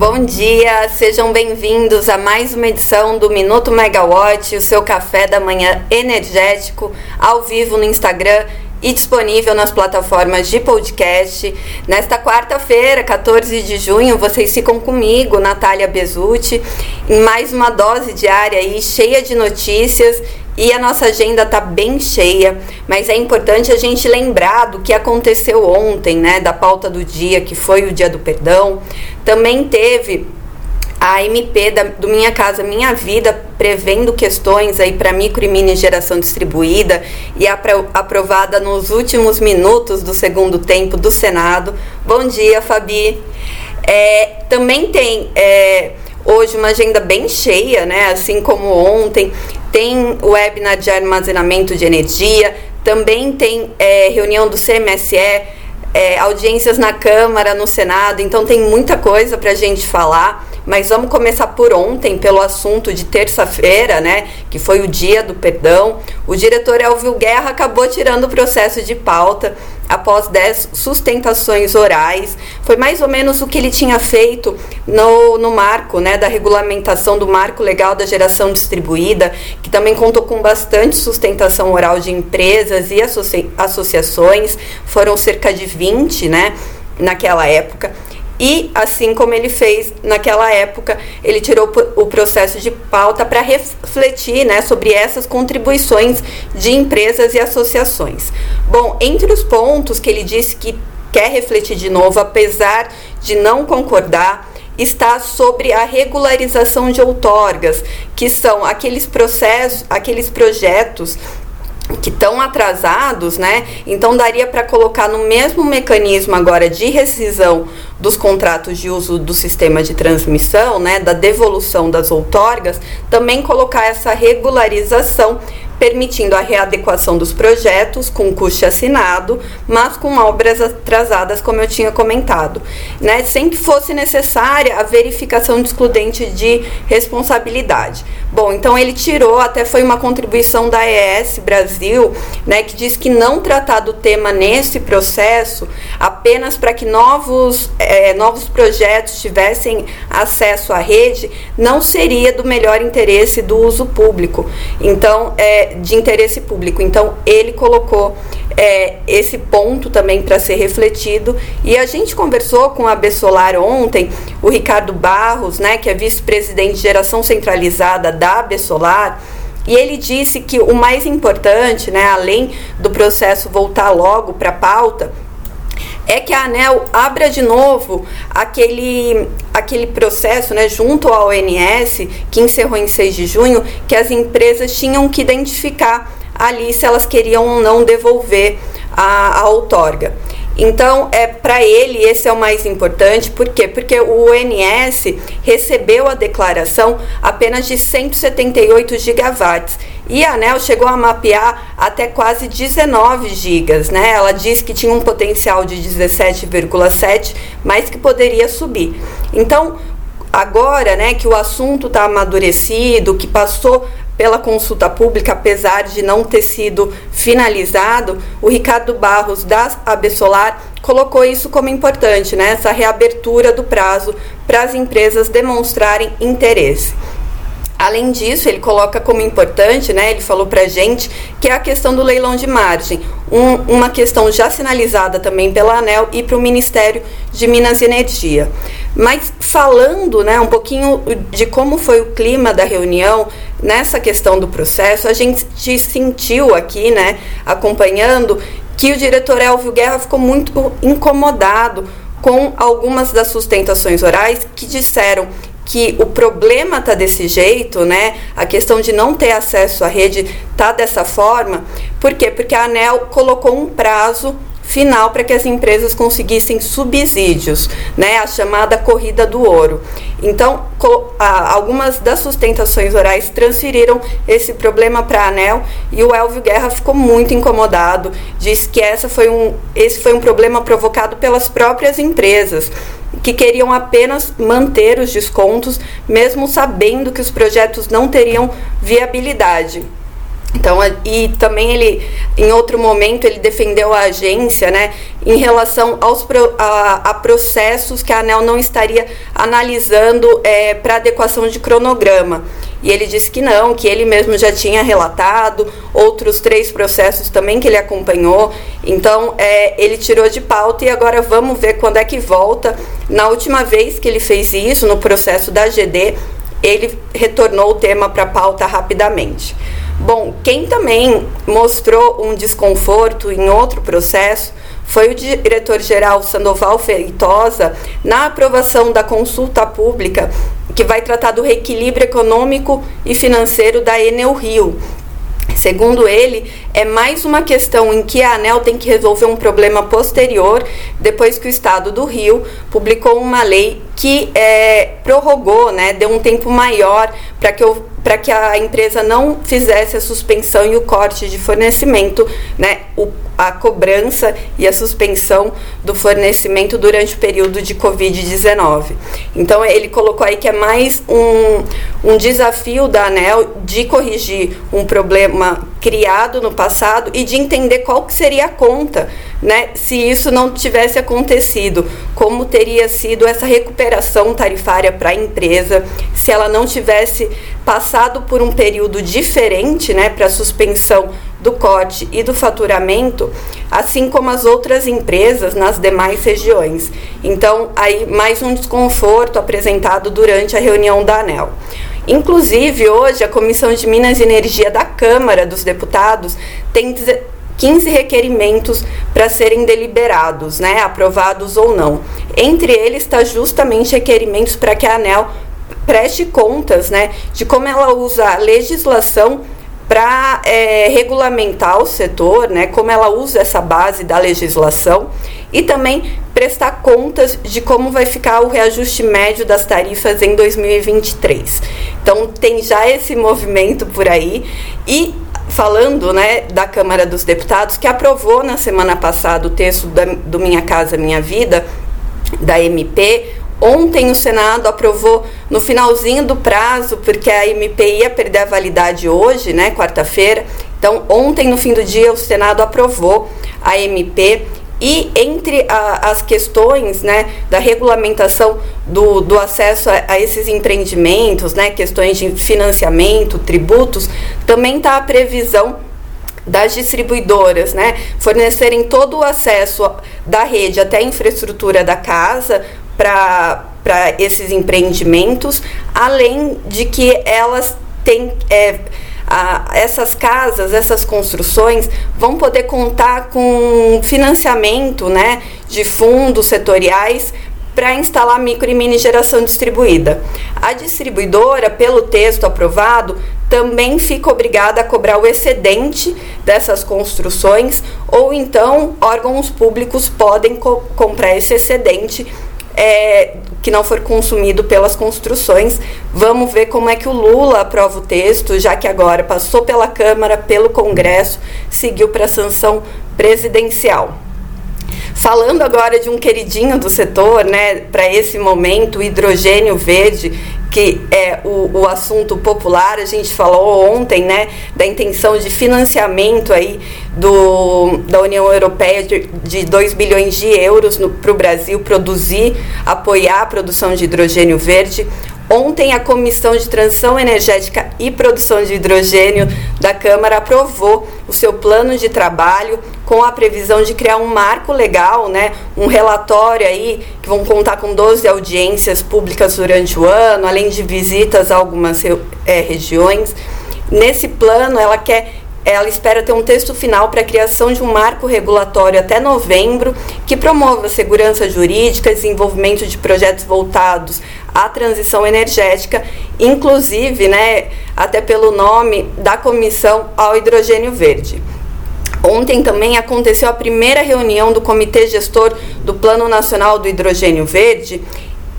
Bom dia, sejam bem-vindos a mais uma edição do Minuto Megawatt, o seu café da manhã energético, ao vivo no Instagram e disponível nas plataformas de podcast. Nesta quarta-feira, 14 de junho, vocês ficam comigo, Natália Bezutti, em mais uma dose diária aí, cheia de notícias e a nossa agenda está bem cheia, mas é importante a gente lembrar do que aconteceu ontem, né, da pauta do dia, que foi o Dia do Perdão. Também teve a MP da, do Minha Casa Minha Vida, prevendo questões aí para micro e mini geração distribuída e apro aprovada nos últimos minutos do segundo tempo do Senado. Bom dia, Fabi. É, também tem é, hoje uma agenda bem cheia, né? Assim como ontem, tem webinar de armazenamento de energia, também tem é, reunião do CMSE, é, audiências na Câmara, no Senado, então tem muita coisa para a gente falar. Mas vamos começar por ontem, pelo assunto de terça-feira, né? Que foi o dia do perdão. O diretor Elvio Guerra acabou tirando o processo de pauta após 10 sustentações orais. Foi mais ou menos o que ele tinha feito no, no marco né, da regulamentação do marco legal da geração distribuída, que também contou com bastante sustentação oral de empresas e associa associações, foram cerca de 20 né, naquela época. E, assim como ele fez naquela época, ele tirou o processo de pauta para refletir né, sobre essas contribuições de empresas e associações. Bom, entre os pontos que ele disse que quer refletir de novo, apesar de não concordar, está sobre a regularização de outorgas, que são aqueles processos, aqueles projetos que estão atrasados, né? Então daria para colocar no mesmo mecanismo agora de rescisão dos contratos de uso do sistema de transmissão, né, da devolução das outorgas, também colocar essa regularização permitindo a readequação dos projetos com custo assinado, mas com obras atrasadas, como eu tinha comentado, né, sem que fosse necessária a verificação de excludente de responsabilidade. Bom, então ele tirou, até foi uma contribuição da ES Brasil, né, que diz que não tratar do tema nesse processo apenas para que novos, é, novos projetos tivessem acesso à rede não seria do melhor interesse do uso público. Então, é, de interesse público. Então, ele colocou é, esse ponto também para ser refletido. E a gente conversou com a Bessolar ontem, o Ricardo Barros, né, que é vice-presidente de geração centralizada da Bessolar. E ele disse que o mais importante, né, além do processo voltar logo para a pauta, é que a ANEL abra de novo aquele, aquele processo né, junto ao ONS, que encerrou em 6 de junho, que as empresas tinham que identificar ali se elas queriam ou não devolver a, a outorga. Então, é para ele esse é o mais importante, por quê? Porque o ONS recebeu a declaração apenas de 178 gigawatts e a ANEL chegou a mapear até quase 19 gigas, né? Ela disse que tinha um potencial de 17,7, mas que poderia subir. Então, agora, né, que o assunto está amadurecido, que passou pela consulta pública, apesar de não ter sido finalizado, o Ricardo Barros da Absolar colocou isso como importante, né? essa reabertura do prazo para as empresas demonstrarem interesse. Além disso, ele coloca como importante, né, ele falou para gente, que é a questão do leilão de margem, um, uma questão já sinalizada também pela ANEL e para o Ministério de Minas e Energia. Mas falando né, um pouquinho de como foi o clima da reunião nessa questão do processo, a gente sentiu aqui, né, acompanhando, que o diretor Elvio Guerra ficou muito incomodado com algumas das sustentações orais que disseram que o problema está desse jeito, né? A questão de não ter acesso à rede tá dessa forma. Por quê? Porque a ANEL colocou um prazo final para que as empresas conseguissem subsídios, né, a chamada corrida do ouro. Então, algumas das sustentações orais transferiram esse problema para a ANEL e o Elvio Guerra ficou muito incomodado, disse que essa foi um, esse foi um problema provocado pelas próprias empresas que queriam apenas manter os descontos, mesmo sabendo que os projetos não teriam viabilidade. Então, e também ele, em outro momento, ele defendeu a agência, né, em relação aos a, a processos que a ANEL não estaria analisando é, para adequação de cronograma. E ele disse que não, que ele mesmo já tinha relatado outros três processos também que ele acompanhou. Então, é, ele tirou de pauta e agora vamos ver quando é que volta. Na última vez que ele fez isso, no processo da GD, ele retornou o tema para a pauta rapidamente. Bom, quem também mostrou um desconforto em outro processo foi o diretor-geral Sandoval Feitosa na aprovação da consulta pública que vai tratar do reequilíbrio econômico e financeiro da Enel Rio, Segundo ele, é mais uma questão em que a ANEL tem que resolver um problema posterior, depois que o Estado do Rio publicou uma lei que é, prorrogou, né, deu um tempo maior para que, que a empresa não fizesse a suspensão e o corte de fornecimento, né, o, a cobrança e a suspensão do fornecimento durante o período de Covid-19. Então, ele colocou aí que é mais um, um desafio da ANEL de corrigir um problema criado no passado e de entender qual que seria a conta, né, se isso não tivesse acontecido, como teria sido essa recuperação tarifária para a empresa, se ela não tivesse passado por um período diferente, né, para suspensão do corte e do faturamento, assim como as outras empresas nas demais regiões. Então, aí mais um desconforto apresentado durante a reunião da ANEL. Inclusive, hoje, a Comissão de Minas e Energia da Câmara dos Deputados tem 15 requerimentos para serem deliberados, né, aprovados ou não. Entre eles está justamente requerimentos para que a ANEL preste contas né, de como ela usa a legislação para é, regulamentar o setor, né, como ela usa essa base da legislação e também prestar contas de como vai ficar o reajuste médio das tarifas em 2023. Então tem já esse movimento por aí e falando né, da Câmara dos Deputados que aprovou na semana passada o texto da, do Minha Casa Minha Vida da MP Ontem o Senado aprovou no finalzinho do prazo, porque a MP ia perder a validade hoje, né, quarta-feira. Então, ontem no fim do dia o Senado aprovou a MP e entre a, as questões né, da regulamentação do, do acesso a, a, esses empreendimentos, né, questões de financiamento, tributos, também está a previsão das distribuidoras, né, fornecerem todo o acesso da rede até a infraestrutura da casa para esses empreendimentos, além de que elas têm. É, a, essas casas, essas construções vão poder contar com financiamento né, de fundos setoriais para instalar micro e mini geração distribuída. A distribuidora, pelo texto aprovado, também fica obrigada a cobrar o excedente dessas construções, ou então órgãos públicos podem co comprar esse excedente é, que não for consumido pelas construções. Vamos ver como é que o Lula aprova o texto, já que agora passou pela Câmara, pelo Congresso, seguiu para a sanção presidencial. Falando agora de um queridinho do setor, né, para esse momento, o hidrogênio verde, que é o, o assunto popular, a gente falou ontem, né, da intenção de financiamento aí do, da União Europeia de, de 2 bilhões de euros para o Brasil produzir, apoiar a produção de hidrogênio verde. Ontem, a Comissão de Transição Energética e Produção de Hidrogênio da Câmara aprovou o seu plano de trabalho com a previsão de criar um marco legal, né, um relatório aí que vão contar com 12 audiências públicas durante o ano, além de visitas a algumas é, regiões. Nesse plano, ela quer ela espera ter um texto final para a criação de um marco regulatório até novembro que promova segurança jurídica, desenvolvimento de projetos voltados à transição energética, inclusive, né, até pelo nome da comissão ao hidrogênio verde. Ontem também aconteceu a primeira reunião do Comitê Gestor do Plano Nacional do Hidrogênio Verde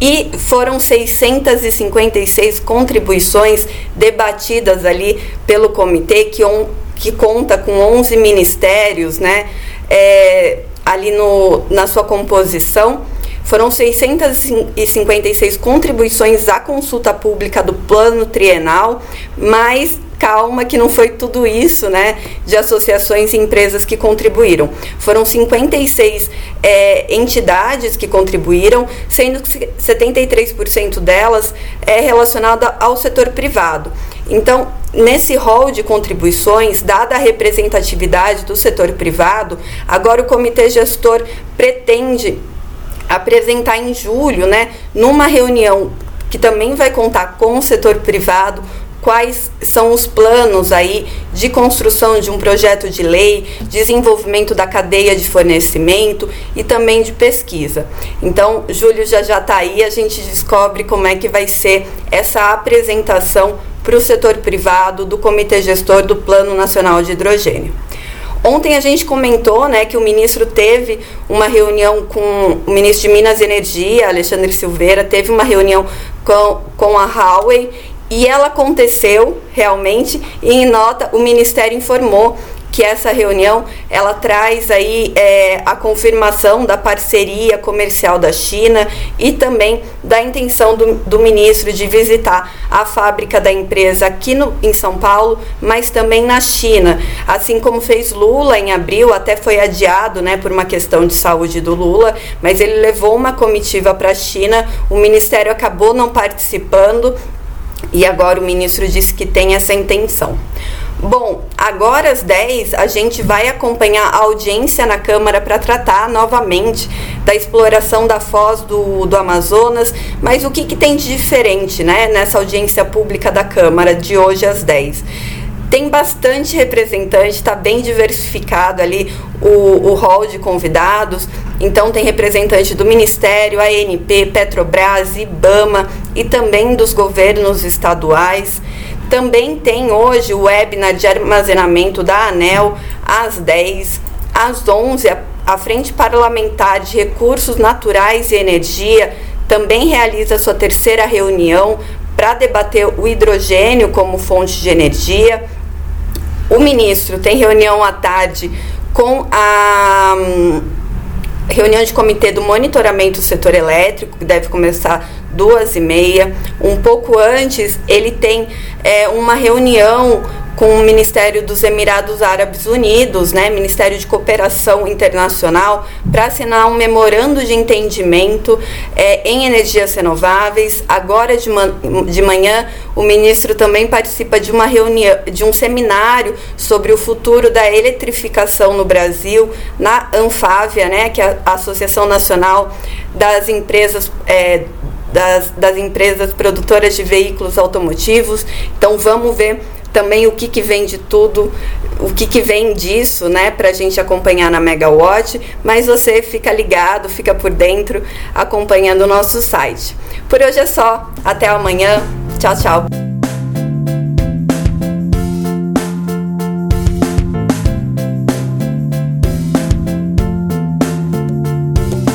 e foram 656 contribuições debatidas ali pelo comitê que on, que conta com 11 ministérios, né, é, ali no, na sua composição. Foram 656 contribuições à consulta pública do plano trienal, mais calma que não foi tudo isso, né, de associações e empresas que contribuíram. Foram 56 é, entidades que contribuíram, sendo que 73% delas é relacionada ao setor privado. Então, nesse rol de contribuições, dada a representatividade do setor privado, agora o comitê gestor pretende apresentar em julho, né, numa reunião que também vai contar com o setor privado, quais são os planos aí de construção de um projeto de lei, desenvolvimento da cadeia de fornecimento e também de pesquisa. Então, Júlio já já está aí, a gente descobre como é que vai ser essa apresentação para o setor privado do Comitê Gestor do Plano Nacional de Hidrogênio. Ontem a gente comentou né, que o ministro teve uma reunião com o ministro de Minas e Energia, Alexandre Silveira, teve uma reunião com, com a Huawei e ela aconteceu realmente e em nota o Ministério informou que essa reunião ela traz aí é, a confirmação da parceria comercial da China e também da intenção do, do ministro de visitar a fábrica da empresa aqui no, em São Paulo, mas também na China. Assim como fez Lula em abril, até foi adiado né, por uma questão de saúde do Lula, mas ele levou uma comitiva para a China, o ministério acabou não participando e agora o ministro disse que tem essa intenção. Bom, agora às 10 a gente vai acompanhar a audiência na Câmara para tratar novamente da exploração da foz do, do Amazonas, mas o que, que tem de diferente né, nessa audiência pública da Câmara de hoje às 10? Tem bastante representante, está bem diversificado ali o, o hall de convidados. Então tem representante do Ministério, ANP, Petrobras, IBAMA e também dos governos estaduais. Também tem hoje o webinar de armazenamento da ANEL às 10, às 11 a, Frente Parlamentar de Recursos Naturais e Energia também realiza sua terceira reunião para debater o hidrogênio como fonte de energia. O ministro tem reunião à tarde com a hum, reunião de comitê do monitoramento do setor elétrico, que deve começar duas e meia. Um pouco antes, ele tem é, uma reunião com o Ministério dos Emirados Árabes Unidos, né, Ministério de Cooperação Internacional, para assinar um memorando de entendimento é, em energias renováveis. Agora de, man de manhã, o ministro também participa de uma reunião, de um seminário sobre o futuro da eletrificação no Brasil, na Anfávia, né, que é a Associação Nacional das Empresas é, das, das empresas produtoras de veículos automotivos. Então vamos ver também o que, que vem de tudo, o que, que vem disso, né, para a gente acompanhar na Megawatt. Mas você fica ligado, fica por dentro, acompanhando o nosso site. Por hoje é só. Até amanhã. Tchau, tchau.